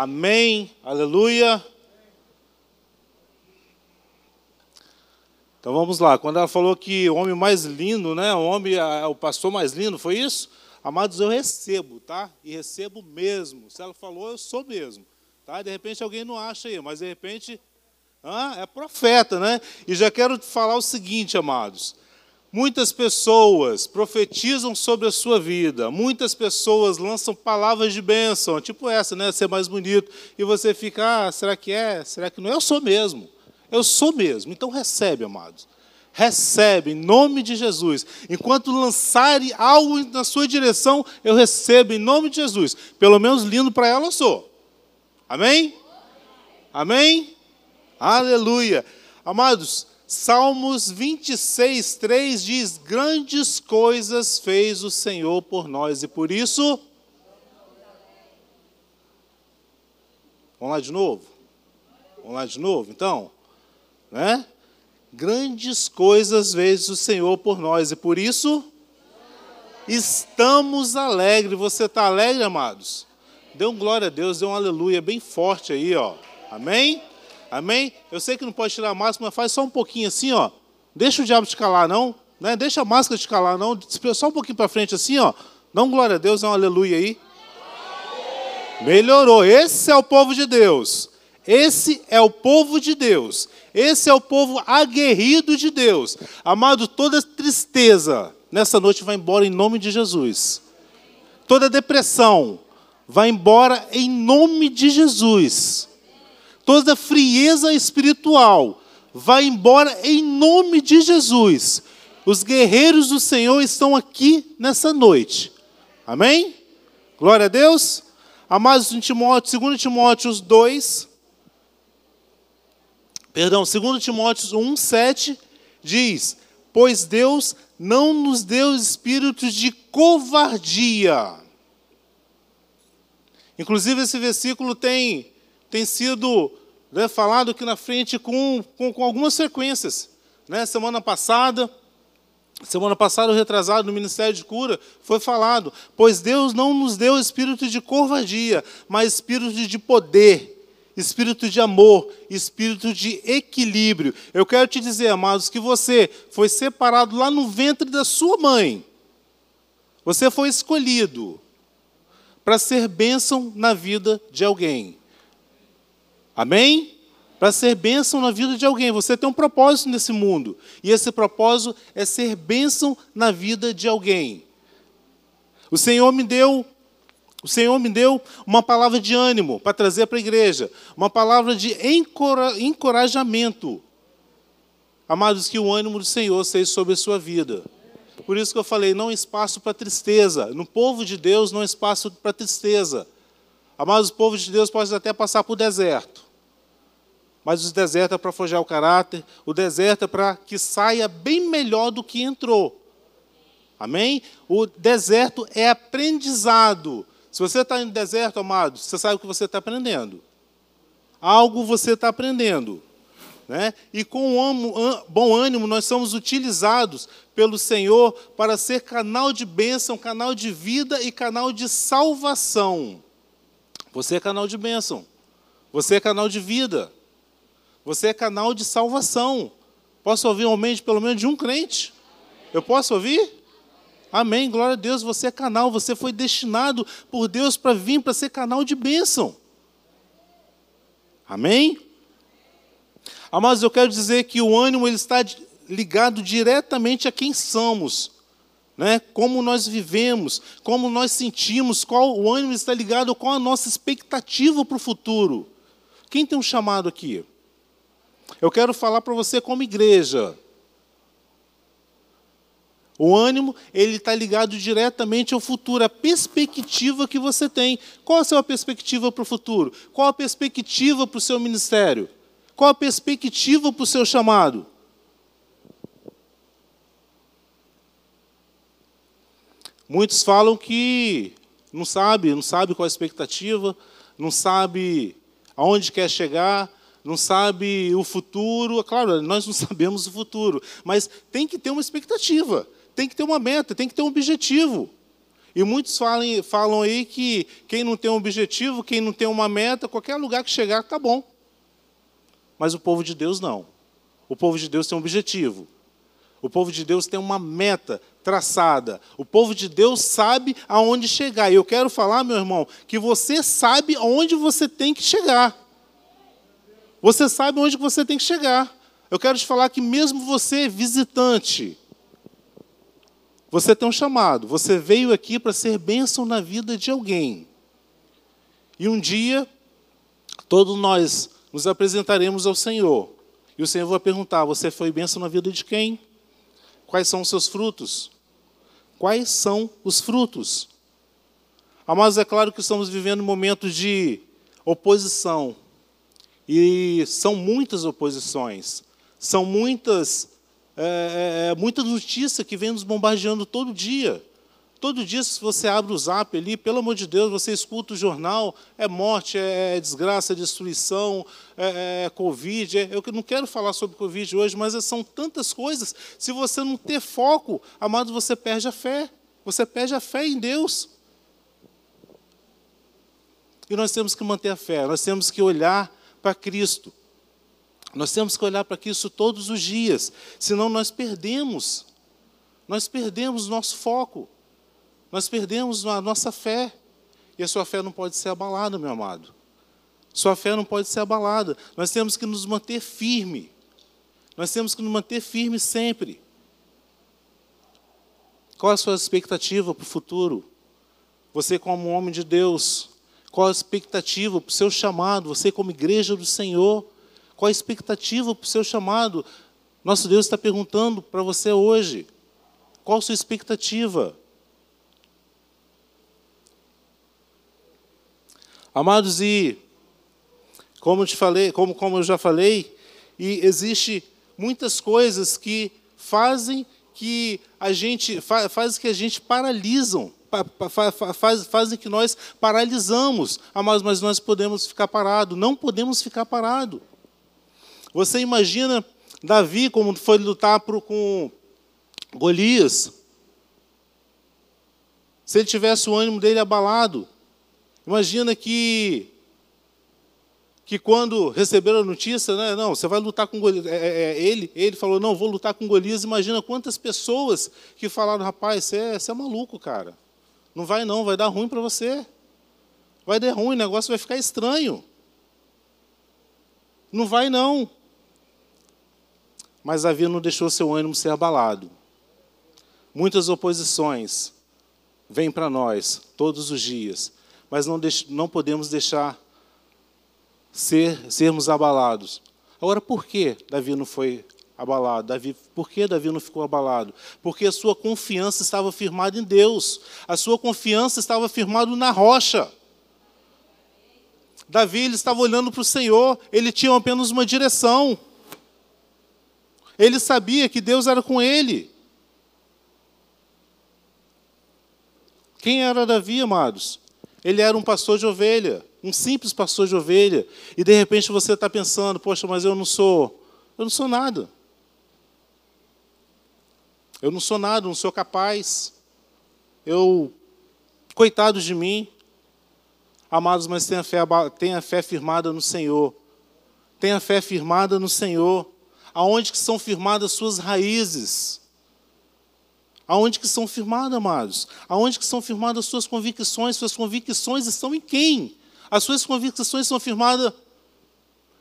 Amém. Aleluia. Então vamos lá. Quando ela falou que o homem mais lindo, né? O homem, o pastor mais lindo, foi isso? Amados, eu recebo, tá? E recebo mesmo. Se ela falou, eu sou mesmo. Tá? De repente alguém não acha aí, mas de repente ah, é profeta, né? E já quero falar o seguinte, amados. Muitas pessoas profetizam sobre a sua vida, muitas pessoas lançam palavras de bênção, tipo essa, né? Ser mais bonito. E você fica, ah, será que é? Será que não é? Eu sou mesmo. Eu sou mesmo. Então recebe, amados. Recebe, em nome de Jesus. Enquanto lançarem algo na sua direção, eu recebo, em nome de Jesus. Pelo menos lindo para ela eu sou. Amém? Amém? Aleluia. Amados, Salmos 26, 3 diz: Grandes coisas fez o Senhor por nós, e por isso. Vamos lá de novo? Vamos lá de novo, então? Né? Grandes coisas fez o Senhor por nós, e por isso. Estamos alegres. Você está alegre, amados? Dê um glória a Deus, dê um aleluia bem forte aí, ó. Amém? Amém? Eu sei que não pode tirar a máscara, mas faz só um pouquinho assim, ó. Deixa o diabo te calar, não. Né? Deixa a máscara te calar, não. Só um pouquinho para frente assim, ó. Dá um glória a Deus, dá um aleluia aí. Melhorou. Esse é o povo de Deus. Esse é o povo de Deus. Esse é o povo aguerrido de Deus. Amado, toda tristeza nessa noite vai embora em nome de Jesus. Toda depressão vai embora em nome de Jesus toda frieza espiritual vai embora em nome de Jesus. Os guerreiros do Senhor estão aqui nessa noite. Amém? Glória a Deus. Amados em Timóteo, 2 Timóteo 2, perdão, 2 Timóteo 1, 7, diz: Pois Deus não nos deu espíritos de covardia. Inclusive, esse versículo tem, tem sido né, falado aqui na frente com, com, com algumas sequências. Né? Semana passada, semana passada, o retrasado no Ministério de Cura, foi falado, pois Deus não nos deu espírito de covardia, mas espírito de poder, espírito de amor, espírito de equilíbrio. Eu quero te dizer, amados, que você foi separado lá no ventre da sua mãe. Você foi escolhido para ser bênção na vida de alguém. Amém? Para ser bênção na vida de alguém. Você tem um propósito nesse mundo. E esse propósito é ser bênção na vida de alguém. O Senhor me deu o Senhor me deu uma palavra de ânimo para trazer para a igreja, uma palavra de encorajamento. Amados, que o ânimo do Senhor seja sobre a sua vida. Por isso que eu falei, não espaço para tristeza. No povo de Deus, não espaço para tristeza. Amados, o povo de Deus pode até passar por deserto. Mas o deserto é para forjar o caráter, o deserto é para que saia bem melhor do que entrou. Amém? O deserto é aprendizado. Se você está no deserto, amado, você sabe o que você está aprendendo. Algo você está aprendendo. Né? E com bom ânimo, nós somos utilizados pelo Senhor para ser canal de bênção, canal de vida e canal de salvação. Você é canal de bênção. Você é canal de vida. Você é canal de salvação. Posso ouvir um amém de pelo menos de um crente? Eu posso ouvir? Amém, glória a Deus. Você é canal, você foi destinado por Deus para vir para ser canal de bênção. Amém? Amados, eu quero dizer que o ânimo ele está ligado diretamente a quem somos, né? Como nós vivemos, como nós sentimos, qual o ânimo está ligado com a nossa expectativa para o futuro. Quem tem um chamado aqui? Eu quero falar para você como igreja. O ânimo, ele está ligado diretamente ao futuro, a perspectiva que você tem. Qual a sua perspectiva para o futuro? Qual a perspectiva para o seu ministério? Qual a perspectiva para o seu chamado? Muitos falam que não sabe, não sabe qual a expectativa, não sabe aonde quer chegar, não sabe o futuro. Claro, nós não sabemos o futuro, mas tem que ter uma expectativa, tem que ter uma meta, tem que ter um objetivo. E muitos falam, falam aí que quem não tem um objetivo, quem não tem uma meta, qualquer lugar que chegar, está bom. Mas o povo de Deus não. O povo de Deus tem um objetivo. O povo de Deus tem uma meta traçada. O povo de Deus sabe aonde chegar. E eu quero falar, meu irmão, que você sabe aonde você tem que chegar. Você sabe onde você tem que chegar. Eu quero te falar que mesmo você visitante, você tem um chamado, você veio aqui para ser bênção na vida de alguém. E um dia, todos nós nos apresentaremos ao Senhor. E o Senhor vai perguntar: Você foi bênção na vida de quem? Quais são os seus frutos? Quais são os frutos? Amados, é claro que estamos vivendo momentos de oposição. E são muitas oposições. São muitas é, é, é, muita notícia que vem nos bombardeando todo dia. Todo dia, se você abre o zap ali, pelo amor de Deus, você escuta o jornal, é morte, é, é desgraça, é destruição, é, é Covid. É, eu não quero falar sobre Covid hoje, mas são tantas coisas. Se você não ter foco, amado, você perde a fé. Você perde a fé em Deus. E nós temos que manter a fé, nós temos que olhar para Cristo. Nós temos que olhar para isso todos os dias, senão nós perdemos. Nós perdemos nosso foco. Nós perdemos a nossa fé. E a sua fé não pode ser abalada, meu amado. Sua fé não pode ser abalada. Nós temos que nos manter firme. Nós temos que nos manter firme sempre. Qual a sua expectativa para o futuro? Você, como homem de Deus, qual a expectativa para o seu chamado? Você, como igreja do Senhor, qual a expectativa para o seu chamado? Nosso Deus está perguntando para você hoje. Qual a sua expectativa? Amados, e como te falei, como, como eu já falei, e existe muitas coisas que fazem que a gente faz que a gente paralisam, faz, fazem que nós paralisamos. Amados, mas nós podemos ficar parados, não podemos ficar parados. Você imagina Davi como foi lutar pro, com Golias? Se ele tivesse o ânimo dele abalado, imagina que que quando receberam a notícia, né, não, você vai lutar com Golias. É, é, é, ele, ele falou, não, vou lutar com Golias. Imagina quantas pessoas que falaram, rapaz, você é, você é maluco, cara. Não vai não, vai dar ruim para você. Vai dar ruim, o negócio vai ficar estranho. Não vai não. Mas Davi não deixou seu ânimo ser abalado. Muitas oposições vêm para nós todos os dias, mas não, não podemos deixar ser, sermos abalados. Agora, por que Davi não foi abalado? Davi, por que Davi não ficou abalado? Porque a sua confiança estava firmada em Deus, a sua confiança estava firmada na rocha. Davi ele estava olhando para o Senhor, ele tinha apenas uma direção. Ele sabia que Deus era com ele. Quem era Davi, amados? Ele era um pastor de ovelha, um simples pastor de ovelha. E de repente você está pensando, poxa, mas eu não sou, eu não sou nada. Eu não sou nada, não sou capaz. Eu, coitado de mim. Amados, mas tenha fé, tenha fé firmada no Senhor. Tenha fé firmada no Senhor aonde que são firmadas suas raízes? Aonde que são firmadas, amados? Aonde que são firmadas suas convicções? Suas convicções estão em quem? As suas convicções são firmadas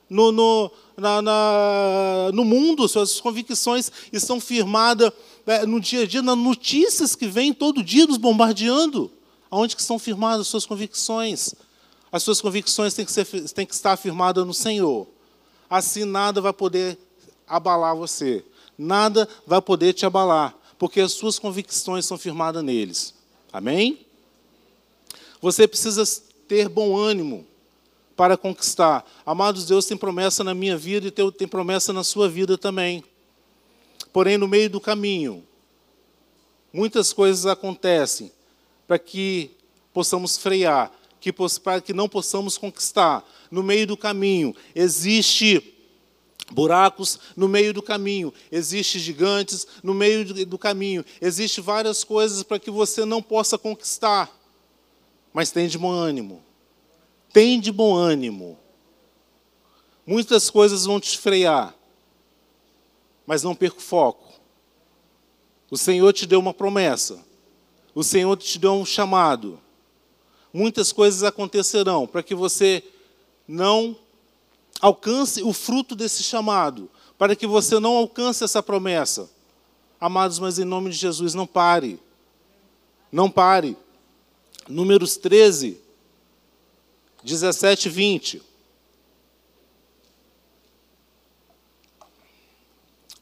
no, no, na, na, no mundo, suas convicções estão firmadas no dia a dia, nas notícias que vêm todo dia nos bombardeando. Aonde que estão firmadas as suas convicções? As suas convicções têm que, ser, têm que estar firmadas no Senhor. Assim nada vai poder abalar você. Nada vai poder te abalar, porque as suas convicções são firmadas neles. Amém? Você precisa ter bom ânimo para conquistar. Amados, Deus tem promessa na minha vida e tem promessa na sua vida também. Porém, no meio do caminho, muitas coisas acontecem para que possamos frear, que, para que não possamos conquistar. No meio do caminho, existe buracos no meio do caminho, existem gigantes no meio do caminho, existem várias coisas para que você não possa conquistar. Mas tem de bom ânimo. Tem de bom ânimo. Muitas coisas vão te frear, mas não perca o foco. O Senhor te deu uma promessa. O Senhor te deu um chamado. Muitas coisas acontecerão para que você não alcance o fruto desse chamado, para que você não alcance essa promessa. Amados, mas em nome de Jesus, não pare. Não pare. Números 13, 17 e 20.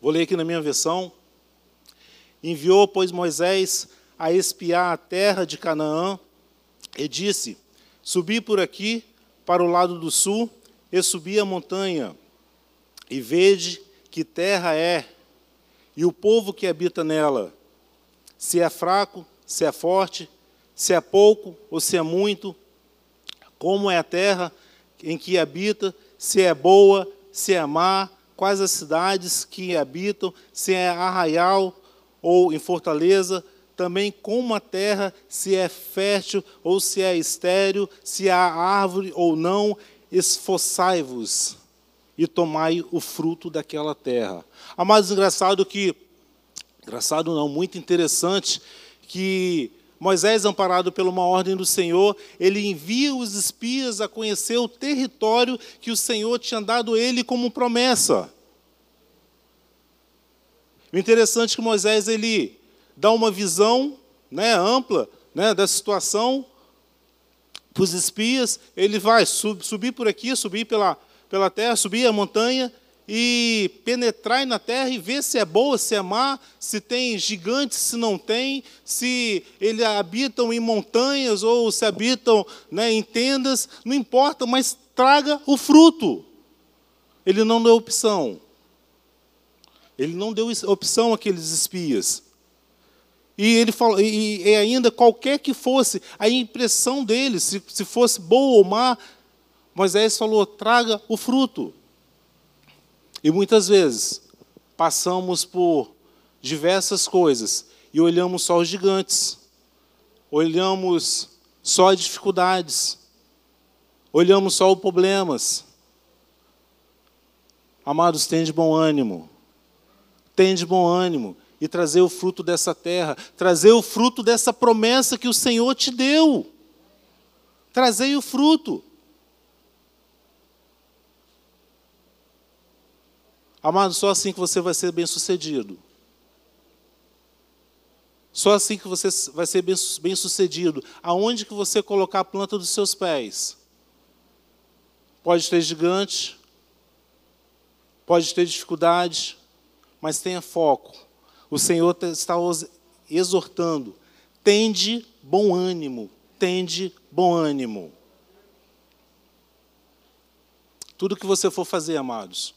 Vou ler aqui na minha versão. Enviou, pois, Moisés a espiar a terra de Canaã e disse: Subi por aqui para o lado do sul e subi a montanha e vede que terra é e o povo que habita nela, se é fraco, se é forte, se é pouco ou se é muito, como é a terra em que habita, se é boa, se é má, quais as cidades que habitam, se é arraial ou em fortaleza, também como a terra, se é fértil ou se é estéril, se há árvore ou não, esforçai-vos e tomai o fruto daquela terra. Amados, engraçado que, engraçado não, muito interessante, que Moisés, amparado por uma ordem do Senhor, ele envia os espias a conhecer o território que o Senhor tinha dado a ele como promessa. O interessante é que Moisés ele dá uma visão né, ampla né, da situação para os espias. Ele vai sub, subir por aqui, subir pela, pela terra, subir a montanha e penetrar na terra e ver se é boa, se é má, se tem gigantes, se não tem, se eles habitam em montanhas ou se habitam né, em tendas, não importa, mas traga o fruto. Ele não deu opção. Ele não deu opção àqueles espias. E ele falou, e, e ainda qualquer que fosse a impressão deles, se, se fosse boa ou má, Moisés falou: traga o fruto. E muitas vezes passamos por diversas coisas e olhamos só os gigantes, olhamos só as dificuldades, olhamos só os problemas. Amados, tem de bom ânimo. Tem de bom ânimo e trazer o fruto dessa terra, trazer o fruto dessa promessa que o Senhor te deu. Trazei o fruto. Amado, só assim que você vai ser bem sucedido. Só assim que você vai ser bem, bem sucedido. Aonde que você colocar a planta dos seus pés? Pode ter gigante, pode ter dificuldade, mas tenha foco o Senhor está exortando. Tende bom ânimo, tende bom ânimo. Tudo que você for fazer, amados,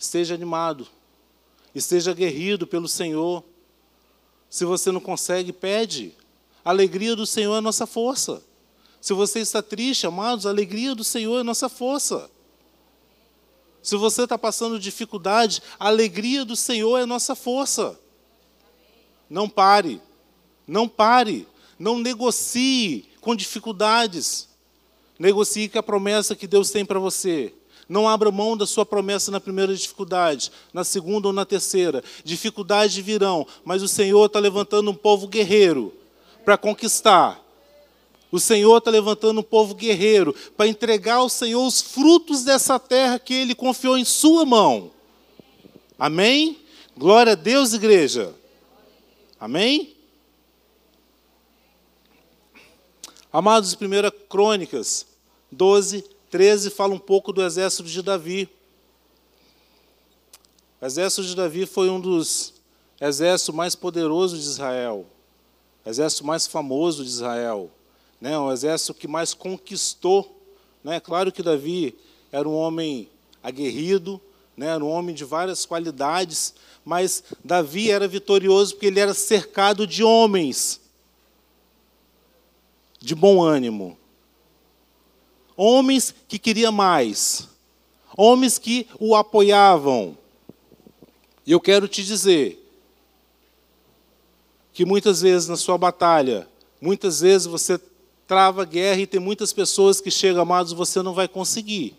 esteja animado, esteja aguerrido pelo Senhor. Se você não consegue, pede. A alegria do Senhor é nossa força. Se você está triste, amados, a alegria do Senhor é nossa força. Se você está passando dificuldade, a alegria do Senhor é nossa força. Não pare. Não pare. Não negocie com dificuldades. Negocie com a promessa que Deus tem para você. Não abra mão da sua promessa na primeira dificuldade, na segunda ou na terceira. Dificuldades virão, mas o Senhor está levantando um povo guerreiro para conquistar. O Senhor está levantando um povo guerreiro para entregar ao Senhor os frutos dessa terra que Ele confiou em Sua mão. Amém? Glória a Deus, igreja. Amém? Amados, 1 Crônicas 12, 13 fala um pouco do exército de Davi. O exército de Davi foi um dos exércitos mais poderosos de Israel, o exército mais famoso de Israel, né? o exército que mais conquistou. Né? Claro que Davi era um homem aguerrido, né? era um homem de várias qualidades, mas Davi era vitorioso porque ele era cercado de homens de bom ânimo. Homens que queriam mais. homens que o apoiavam. E eu quero te dizer que muitas vezes na sua batalha, muitas vezes você trava guerra e tem muitas pessoas que chegam, amados, você não vai conseguir.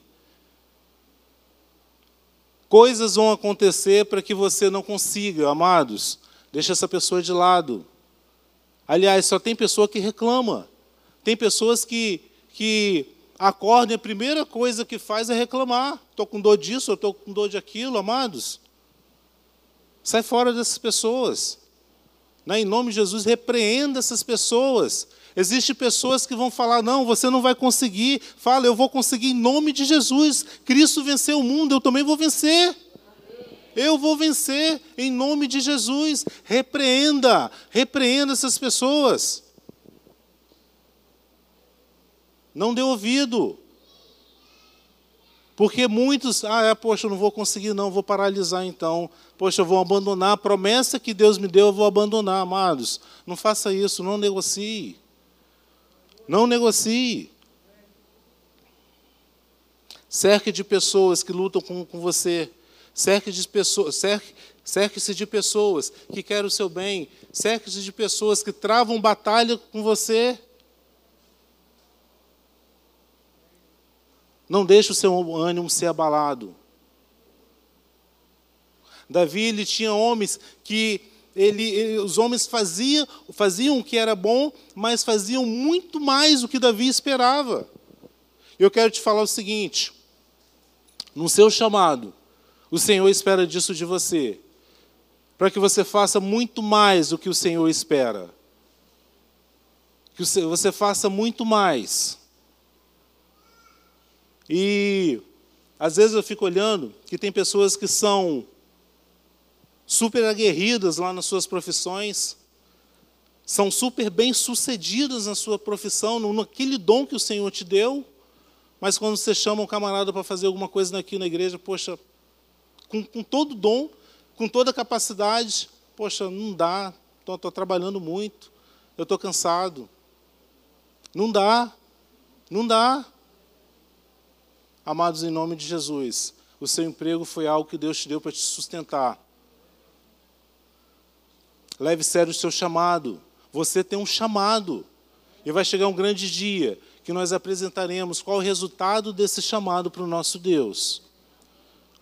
Coisas vão acontecer para que você não consiga, amados. Deixa essa pessoa de lado. Aliás, só tem pessoa que reclama. Tem pessoas que, que acordam a primeira coisa que faz é reclamar. Estou com dor disso, estou com dor de aquilo, amados. Sai fora dessas pessoas. Né? Em nome de Jesus, repreenda essas pessoas. Existem pessoas que vão falar: não, você não vai conseguir. Fala, eu vou conseguir em nome de Jesus. Cristo venceu o mundo, eu também vou vencer. Eu vou vencer em nome de Jesus. Repreenda, repreenda essas pessoas. Não dê ouvido. Porque muitos, ah, é, poxa, eu não vou conseguir, não, vou paralisar então. Poxa, eu vou abandonar a promessa que Deus me deu, eu vou abandonar, amados. Não faça isso, não negocie. Não negocie. Cerque de pessoas que lutam com, com você. Cerque de pessoas, cerque, cerque-se de pessoas que querem o seu bem. Cerque-se de pessoas que travam batalha com você. Não deixe o seu ânimo ser abalado. Davi ele tinha homens que ele, ele, os homens faziam, faziam o que era bom, mas faziam muito mais do que Davi esperava. Eu quero te falar o seguinte: no seu chamado, o Senhor espera disso de você, para que você faça muito mais do que o Senhor espera. Que você faça muito mais. E às vezes eu fico olhando que tem pessoas que são super aguerridas lá nas suas profissões, são super bem sucedidas na sua profissão, naquele dom que o Senhor te deu, mas quando você chama um camarada para fazer alguma coisa aqui na igreja, poxa, com, com todo dom, com toda capacidade, poxa, não dá, estou trabalhando muito, eu estou cansado. Não dá, não dá. Amados, em nome de Jesus, o seu emprego foi algo que Deus te deu para te sustentar. Leve sério o seu chamado. Você tem um chamado. E vai chegar um grande dia que nós apresentaremos qual o resultado desse chamado para o nosso Deus.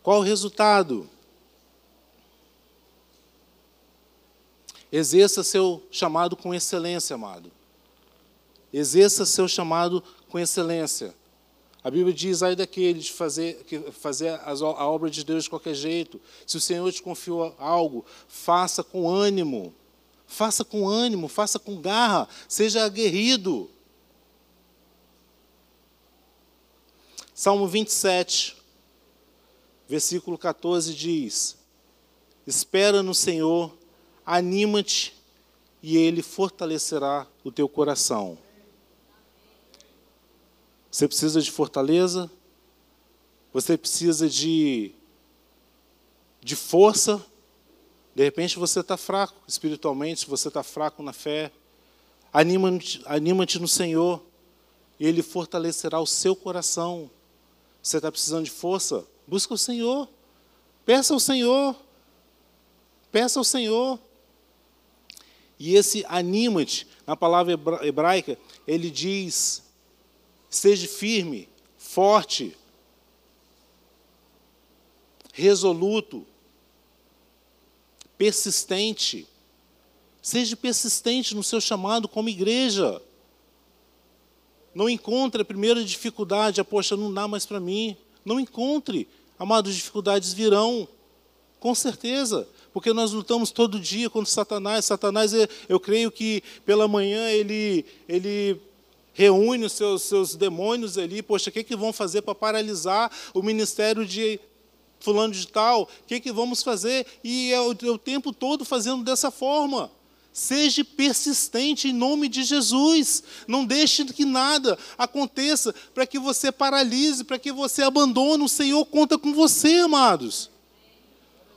Qual o resultado? Exerça seu chamado com excelência, amado. Exerça seu chamado com excelência. A Bíblia diz, aí daquele de fazer, fazer a obra de Deus de qualquer jeito. Se o Senhor te confiou algo, faça com ânimo. Faça com ânimo, faça com garra, seja aguerrido. Salmo 27, versículo 14 diz: Espera no Senhor, anima-te, e Ele fortalecerá o teu coração. Você precisa de fortaleza, você precisa de, de força. De repente você está fraco espiritualmente, você está fraco na fé. Anima-te anima no Senhor, e Ele fortalecerá o seu coração. Você está precisando de força? Busca o Senhor. Peça ao Senhor. Peça ao Senhor. E esse anima-te, na palavra hebraica, ele diz Seja firme, forte, resoluto, persistente. Seja persistente no seu chamado como igreja. Não encontre a primeira dificuldade, poxa, não dá mais para mim. Não encontre. Amados, dificuldades virão, com certeza, porque nós lutamos todo dia contra Satanás. Satanás, eu creio que pela manhã ele, ele reúne os seus, seus demônios ali, poxa, o que, que vão fazer para paralisar o ministério de fulano de tal? O que, que vamos fazer? E é o, é o tempo todo fazendo dessa forma. Seja persistente em nome de Jesus. Não deixe que nada aconteça para que você paralise, para que você abandone. O Senhor conta com você, amados.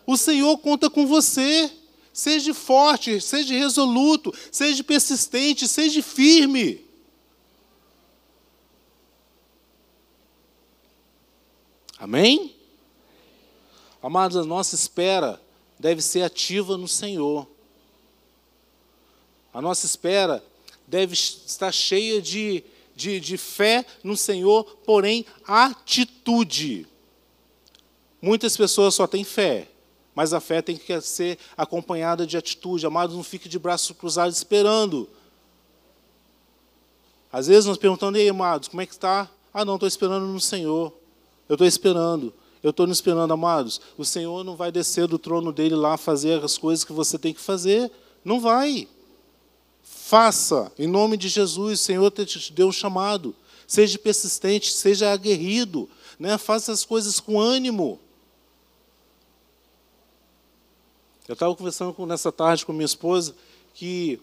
O Senhor conta com você. Seja forte, seja resoluto, seja persistente, seja firme. Amém? Amados, a nossa espera deve ser ativa no Senhor. A nossa espera deve estar cheia de, de, de fé no Senhor, porém, atitude. Muitas pessoas só têm fé, mas a fé tem que ser acompanhada de atitude. Amados, não fique de braços cruzados esperando. Às vezes nós perguntando, ei, amados, como é que está? Ah, não, estou esperando no Senhor. Eu estou esperando. Eu estou esperando, amados. O Senhor não vai descer do trono dele lá fazer as coisas que você tem que fazer. Não vai. Faça, em nome de Jesus, o Senhor te deu um chamado. Seja persistente, seja aguerrido. Né? Faça as coisas com ânimo. Eu estava conversando nessa tarde com minha esposa que,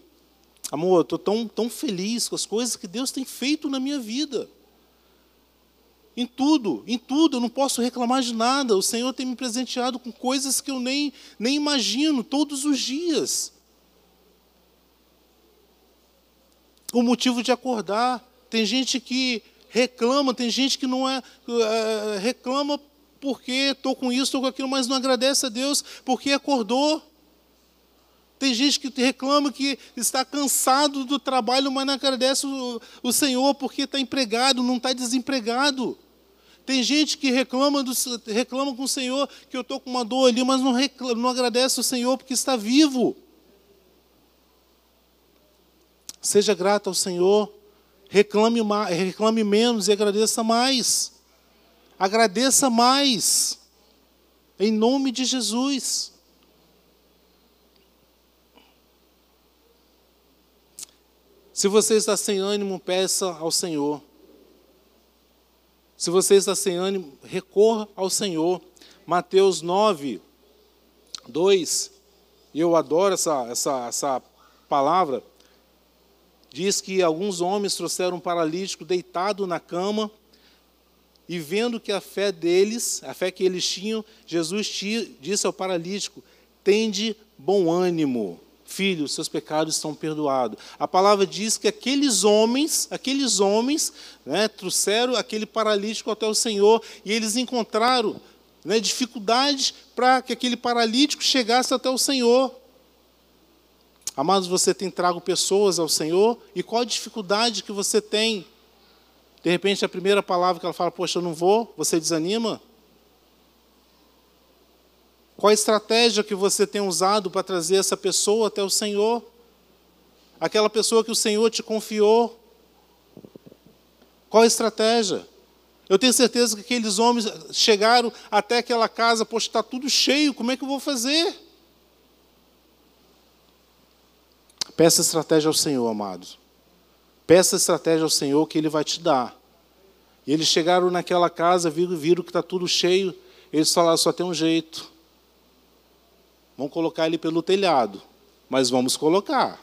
amor, estou tão, tão feliz com as coisas que Deus tem feito na minha vida. Em tudo, em tudo, eu não posso reclamar de nada. O Senhor tem me presenteado com coisas que eu nem, nem imagino, todos os dias. O motivo de acordar. Tem gente que reclama, tem gente que não é, é reclama porque estou com isso, estou com aquilo, mas não agradece a Deus porque acordou. Tem gente que reclama que está cansado do trabalho, mas não agradece o, o Senhor porque está empregado, não está desempregado. Tem gente que reclama, do, reclama com o Senhor que eu estou com uma dor ali, mas não, reclama, não agradece o Senhor porque está vivo. Seja grato ao Senhor, reclame, reclame menos e agradeça mais. Agradeça mais, em nome de Jesus. Se você está sem ânimo, peça ao Senhor. Se você está sem ânimo, recorra ao Senhor. Mateus 9, 2, e eu adoro essa, essa, essa palavra, diz que alguns homens trouxeram um paralítico deitado na cama, e vendo que a fé deles, a fé que eles tinham, Jesus disse ao paralítico: tende bom ânimo filho, seus pecados estão perdoados. A palavra diz que aqueles homens, aqueles homens, né, trouxeram aquele paralítico até o Senhor e eles encontraram né, dificuldades para que aquele paralítico chegasse até o Senhor. Amados, você tem trago pessoas ao Senhor e qual a dificuldade que você tem? De repente, a primeira palavra que ela fala, poxa, eu não vou, você desanima? Qual a estratégia que você tem usado para trazer essa pessoa até o Senhor? Aquela pessoa que o Senhor te confiou. Qual a estratégia? Eu tenho certeza que aqueles homens chegaram até aquela casa, poxa, está tudo cheio, como é que eu vou fazer? Peça estratégia ao Senhor, amados. Peça estratégia ao Senhor que Ele vai te dar. E eles chegaram naquela casa, viram, viram que está tudo cheio. Eles falaram: só tem um jeito. Vamos colocar ele pelo telhado, mas vamos colocar.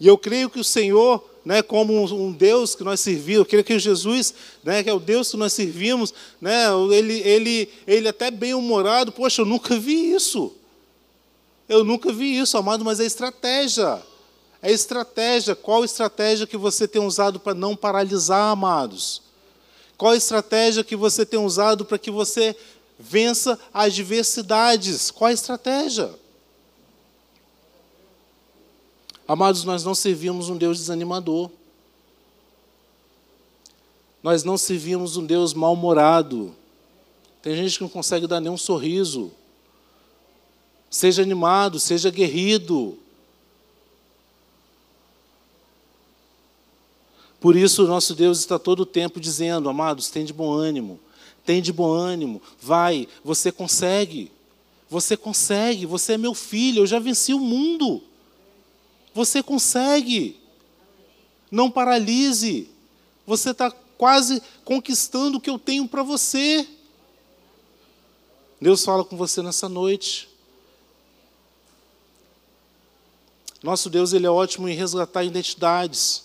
E eu creio que o Senhor, né, como um Deus que nós servimos, eu creio que Jesus, né, que é o Deus que nós servimos, né, ele, ele, ele até bem humorado, poxa, eu nunca vi isso. Eu nunca vi isso, amado, mas é estratégia. É estratégia. Qual estratégia que você tem usado para não paralisar, amados? Qual estratégia que você tem usado para que você vença as diversidades. Qual a estratégia? Amados, nós não servimos um Deus desanimador. Nós não servimos um Deus mal-humorado. Tem gente que não consegue dar nenhum sorriso. Seja animado, seja guerrido. Por isso, nosso Deus está todo o tempo dizendo: Amados, tem de bom ânimo tem de bom ânimo, vai, você consegue. Você consegue, você é meu filho, eu já venci o mundo. Você consegue. Não paralise. Você está quase conquistando o que eu tenho para você. Deus fala com você nessa noite. Nosso Deus ele é ótimo em resgatar identidades.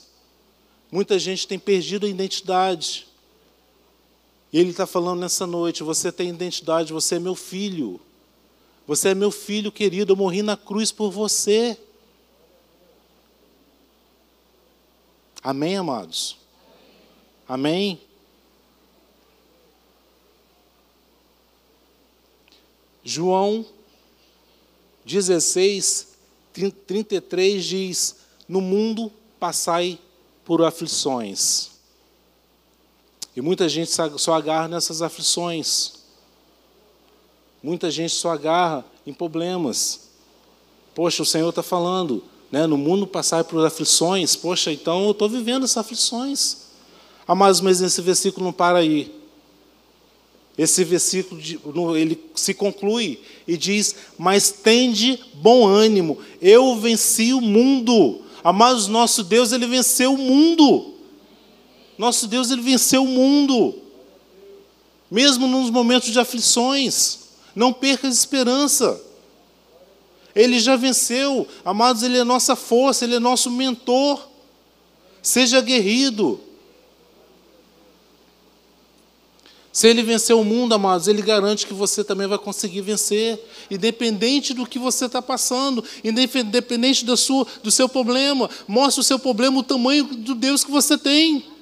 Muita gente tem perdido a identidade. E Ele está falando nessa noite: você tem identidade, você é meu filho. Você é meu filho querido, eu morri na cruz por você. Amém, amados? Amém? João 16, 33 diz: No mundo passai por aflições. E muita gente só agarra nessas aflições. Muita gente só agarra em problemas. Poxa, o Senhor está falando, né? no mundo passar por aflições. Poxa, então eu estou vivendo essas aflições. Ah, mas, mas esse versículo não para aí. Esse versículo ele se conclui e diz: Mas tende bom ânimo, eu venci o mundo. Amados, nosso Deus, ele venceu o mundo. Nosso Deus, ele venceu o mundo. Mesmo nos momentos de aflições, não perca a esperança. Ele já venceu, amados, ele é nossa força, ele é nosso mentor. Seja aguerrido. Se ele vencer o mundo, amados, ele garante que você também vai conseguir vencer, independente do que você está passando, independente do seu problema. Mostre o seu problema, o tamanho do Deus que você tem.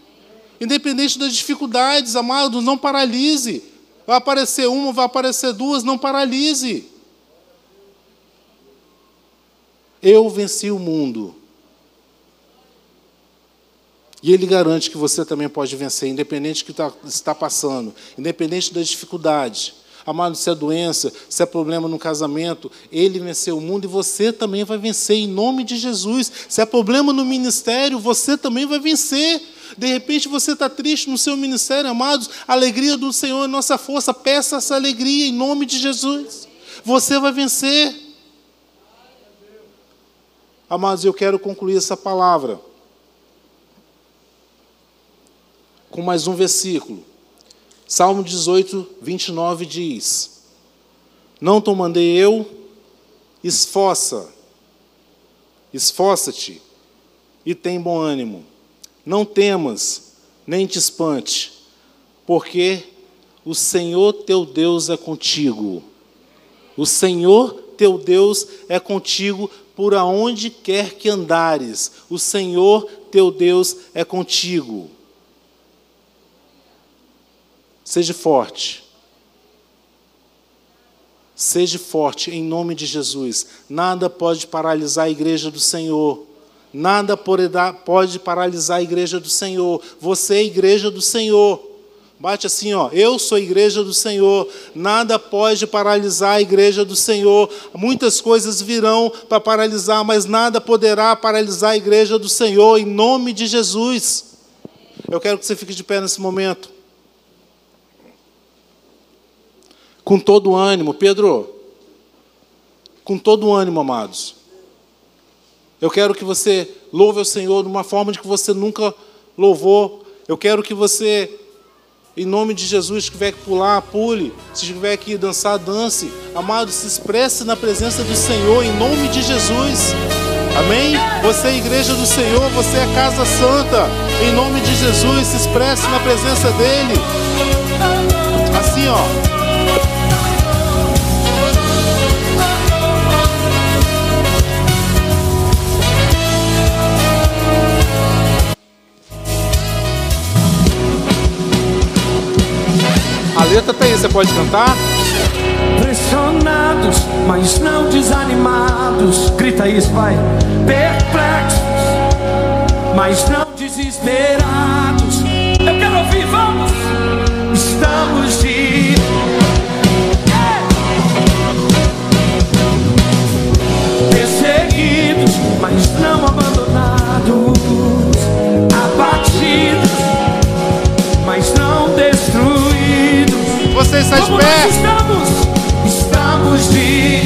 Independente das dificuldades, amados, não paralise. Vai aparecer uma, vai aparecer duas, não paralise. Eu venci o mundo. E Ele garante que você também pode vencer, independente do que tá, está passando, independente das dificuldades. Amado, se é doença, se é problema no casamento, Ele venceu o mundo e você também vai vencer, em nome de Jesus. Se é problema no ministério, você também vai vencer. De repente você está triste no seu ministério, amados, a alegria do Senhor é nossa força. Peça essa alegria em nome de Jesus. Você vai vencer. Amados, eu quero concluir essa palavra com mais um versículo. Salmo 18, 29 diz: Não te mandei eu, esforça, esforça-te e tem bom ânimo. Não temas, nem te espante, porque o Senhor teu Deus é contigo. O Senhor teu Deus é contigo por aonde quer que andares. O Senhor teu Deus é contigo. Seja forte. Seja forte em nome de Jesus. Nada pode paralisar a igreja do Senhor. Nada pode paralisar a igreja do Senhor. Você é igreja do Senhor. Bate assim, ó. Eu sou a igreja do Senhor. Nada pode paralisar a igreja do Senhor. Muitas coisas virão para paralisar, mas nada poderá paralisar a igreja do Senhor, em nome de Jesus. Eu quero que você fique de pé nesse momento. com todo ânimo. Pedro, com todo ânimo, amados. Eu quero que você louve o Senhor de uma forma de que você nunca louvou. Eu quero que você, em nome de Jesus, se tiver que pular, pule. Se tiver que dançar, dance. Amado, se expresse na presença do Senhor, em nome de Jesus. Amém? Você é a igreja do Senhor, você é a casa santa. Em nome de Jesus, se expresse na presença dEle. Você pode cantar? Pressionados, mas não desanimados. Grita isso, vai. Perplexos, mas não desesperados. Estamos, estamos de